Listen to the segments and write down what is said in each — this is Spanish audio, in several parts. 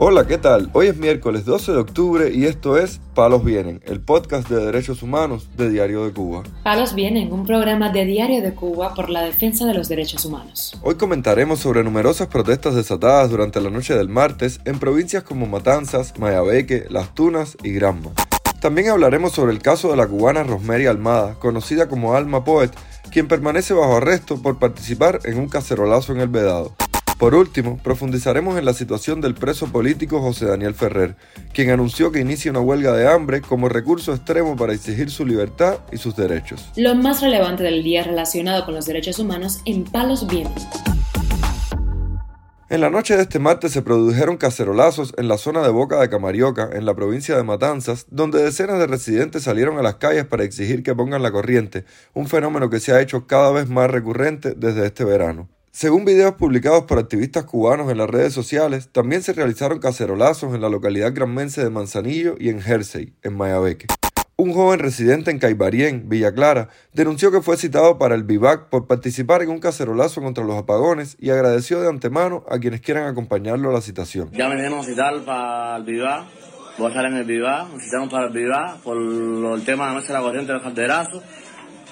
Hola, ¿qué tal? Hoy es miércoles 12 de octubre y esto es Palos Vienen, el podcast de derechos humanos de Diario de Cuba. Palos Vienen, un programa de Diario de Cuba por la defensa de los derechos humanos. Hoy comentaremos sobre numerosas protestas desatadas durante la noche del martes en provincias como Matanzas, Mayabeque, Las Tunas y Granma. También hablaremos sobre el caso de la cubana Rosemary Almada, conocida como Alma Poet, quien permanece bajo arresto por participar en un cacerolazo en el Vedado. Por último, profundizaremos en la situación del preso político José Daniel Ferrer, quien anunció que inicia una huelga de hambre como recurso extremo para exigir su libertad y sus derechos. Lo más relevante del día relacionado con los derechos humanos en Palos Vientos. En la noche de este martes se produjeron cacerolazos en la zona de Boca de Camarioca, en la provincia de Matanzas, donde decenas de residentes salieron a las calles para exigir que pongan la corriente, un fenómeno que se ha hecho cada vez más recurrente desde este verano. Según videos publicados por activistas cubanos en las redes sociales, también se realizaron cacerolazos en la localidad granmense de Manzanillo y en Jersey, en Mayabeque. Un joven residente en Caibarien, Villa Clara, denunció que fue citado para el vivac por participar en un cacerolazo contra los apagones y agradeció de antemano a quienes quieran acompañarlo a la citación. Ya venimos a citar para el vivac, voy a estar en el vivac, nos citamos para el vivac por el tema de la noche de la corriente del calderazo.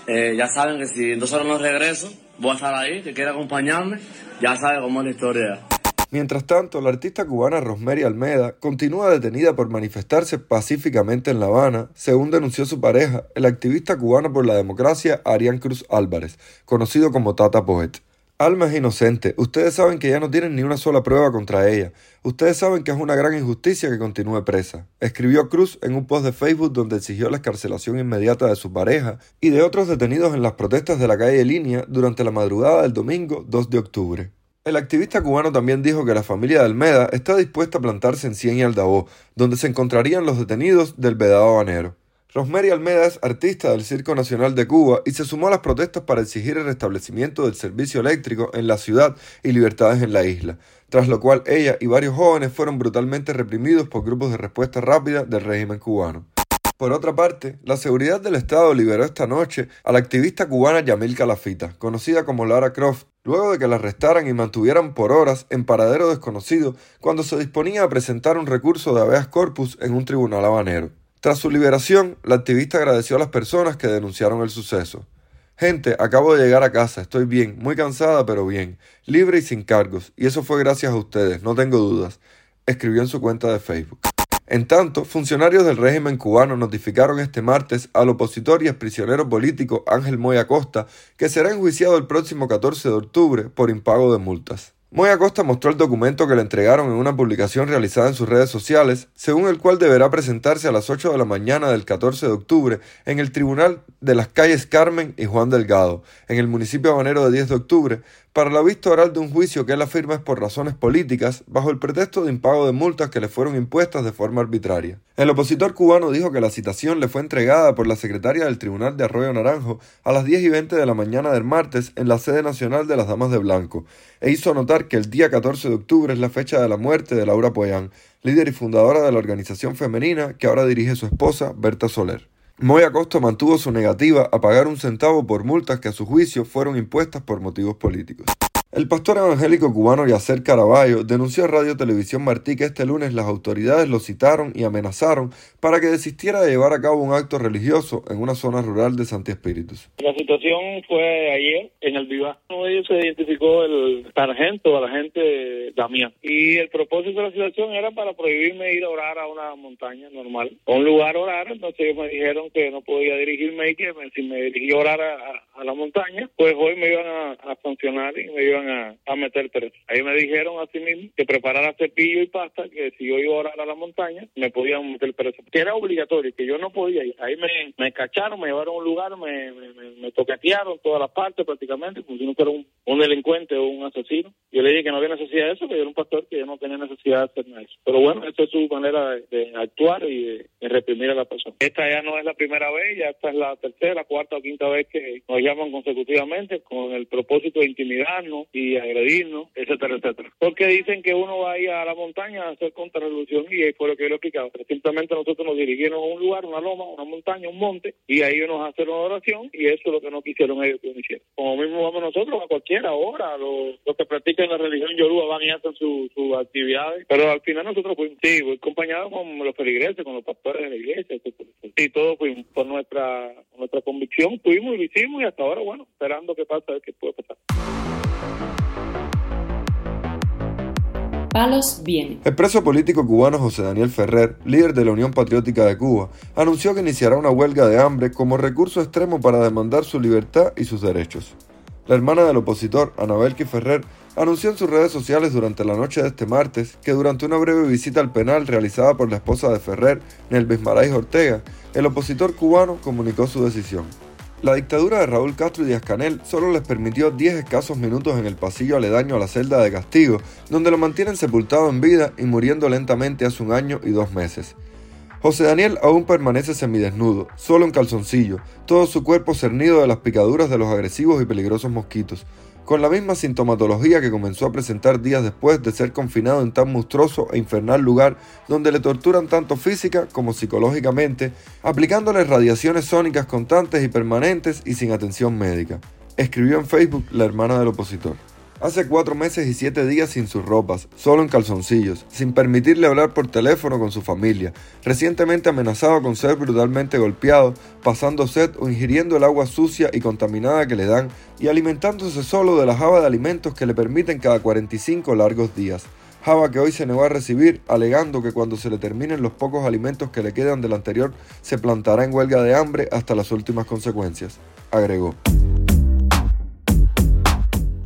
Eh, ya saben que si en dos horas no regreso, voy a estar ahí, que quiera acompañarme, ya sabe cómo es la historia. Mientras tanto, la artista cubana Rosemary Almeda continúa detenida por manifestarse pacíficamente en La Habana, según denunció su pareja, el activista cubano por la democracia Arián Cruz Álvarez, conocido como Tata Poet. Alma es inocente, ustedes saben que ya no tienen ni una sola prueba contra ella, ustedes saben que es una gran injusticia que continúe presa, escribió Cruz en un post de Facebook donde exigió la escarcelación inmediata de su pareja y de otros detenidos en las protestas de la calle Línea durante la madrugada del domingo 2 de octubre. El activista cubano también dijo que la familia de Almeda está dispuesta a plantarse en Cien y Aldabó, donde se encontrarían los detenidos del Vedado Habanero. Rosemary Almeda es artista del Circo Nacional de Cuba y se sumó a las protestas para exigir el restablecimiento del servicio eléctrico en la ciudad y libertades en la isla, tras lo cual ella y varios jóvenes fueron brutalmente reprimidos por grupos de respuesta rápida del régimen cubano. Por otra parte, la seguridad del Estado liberó esta noche a la activista cubana Yamil Calafita, conocida como Lara Croft, luego de que la arrestaran y mantuvieran por horas en paradero desconocido cuando se disponía a presentar un recurso de habeas corpus en un tribunal habanero. Tras su liberación, la activista agradeció a las personas que denunciaron el suceso. Gente, acabo de llegar a casa, estoy bien, muy cansada pero bien, libre y sin cargos, y eso fue gracias a ustedes, no tengo dudas, escribió en su cuenta de Facebook. En tanto, funcionarios del régimen cubano notificaron este martes al opositor y exprisionero político Ángel Moya Costa que será enjuiciado el próximo 14 de octubre por impago de multas. Moya Acosta mostró el documento que le entregaron en una publicación realizada en sus redes sociales, según el cual deberá presentarse a las 8 de la mañana del 14 de octubre en el Tribunal de las calles Carmen y Juan Delgado, en el municipio habanero de 10 de octubre, para la vista oral de un juicio que él afirma es por razones políticas, bajo el pretexto de impago de multas que le fueron impuestas de forma arbitraria. El opositor cubano dijo que la citación le fue entregada por la secretaria del Tribunal de Arroyo Naranjo a las 10 y 20 de la mañana del martes en la sede nacional de las Damas de Blanco, e hizo notar que el día 14 de octubre es la fecha de la muerte de Laura Poyán, líder y fundadora de la organización femenina que ahora dirige su esposa, Berta Soler. Moya Costa mantuvo su negativa a pagar un centavo por multas que a su juicio fueron impuestas por motivos políticos. El pastor evangélico cubano Yacer Caraballo denunció a Radio Televisión Martí que este lunes las autoridades lo citaron y amenazaron para que desistiera de llevar a cabo un acto religioso en una zona rural de Santi Espíritus. La situación fue ayer en el Viva. Uno de ellos se identificó el sargento, la gente Damián. Y el propósito de la situación era para prohibirme ir a orar a una montaña normal, a un lugar a orar. Entonces ellos me dijeron que no podía dirigirme y que si me dirigía a orar a, la montaña, pues hoy me iban a, a sancionar y me iban a, meter preso. Ahí me dijeron así mismo que preparara cepillo y pasta, que si yo iba a orar a la montaña, me podían meter preso. Que era obligatorio, que yo no podía ir. Ahí me, me cacharon, me llevaron a un lugar, me, me, me toquetearon todas las partes prácticamente, como si no fuera un, un delincuente o un asesino. Yo le dije que no había necesidad de eso, que yo era un pastor, que yo no tenía necesidad de hacer nada de eso. Pero bueno, esa es su manera de, actuar y de, reprimir a la persona. Esta ya no es la primera vez, ya esta es la tercera, cuarta o quinta vez que nos llaman consecutivamente con el propósito de intimidarnos y agredirnos, etcétera, etcétera. Porque dicen que uno va a ir a la montaña a hacer contrarrevolución y ahí fue lo que yo le explicaba. Simplemente nosotros nos dirigimos a un lugar, una loma, una montaña, un monte, y ahí nos hacen una oración y eso es lo que no quisieron ellos que hicieron. Como mismo vamos nosotros a cualquiera hora, los, que practican la religión yoruba van y hacen sus actividades, pero al final nosotros fuimos, sí, voy acompañado con los feligreses, con los pastores de la iglesia, y todos fuimos por nuestra, nuestra convicción, fuimos y lo hicimos y hasta ahora, bueno, esperando que pase, a ver qué puede pasar. Palos viene. El preso político cubano José Daniel Ferrer, líder de la Unión Patriótica de Cuba, anunció que iniciará una huelga de hambre como recurso extremo para demandar su libertad y sus derechos. La hermana del opositor, Anabel Ferrer, anunció en sus redes sociales durante la noche de este martes que durante una breve visita al penal realizada por la esposa de Ferrer, Nelvis Marais Ortega, el opositor cubano comunicó su decisión. La dictadura de Raúl Castro y Díaz Canel solo les permitió 10 escasos minutos en el pasillo aledaño a la celda de castigo, donde lo mantienen sepultado en vida y muriendo lentamente hace un año y dos meses. José Daniel aún permanece semidesnudo, solo en calzoncillo, todo su cuerpo cernido de las picaduras de los agresivos y peligrosos mosquitos, con la misma sintomatología que comenzó a presentar días después de ser confinado en tan monstruoso e infernal lugar donde le torturan tanto física como psicológicamente, aplicándole radiaciones sónicas constantes y permanentes y sin atención médica. Escribió en Facebook la hermana del opositor. Hace cuatro meses y siete días sin sus ropas, solo en calzoncillos, sin permitirle hablar por teléfono con su familia, recientemente amenazado con ser brutalmente golpeado, pasando sed o ingiriendo el agua sucia y contaminada que le dan y alimentándose solo de la java de alimentos que le permiten cada 45 largos días. Java que hoy se negó a recibir, alegando que cuando se le terminen los pocos alimentos que le quedan del anterior, se plantará en huelga de hambre hasta las últimas consecuencias, agregó.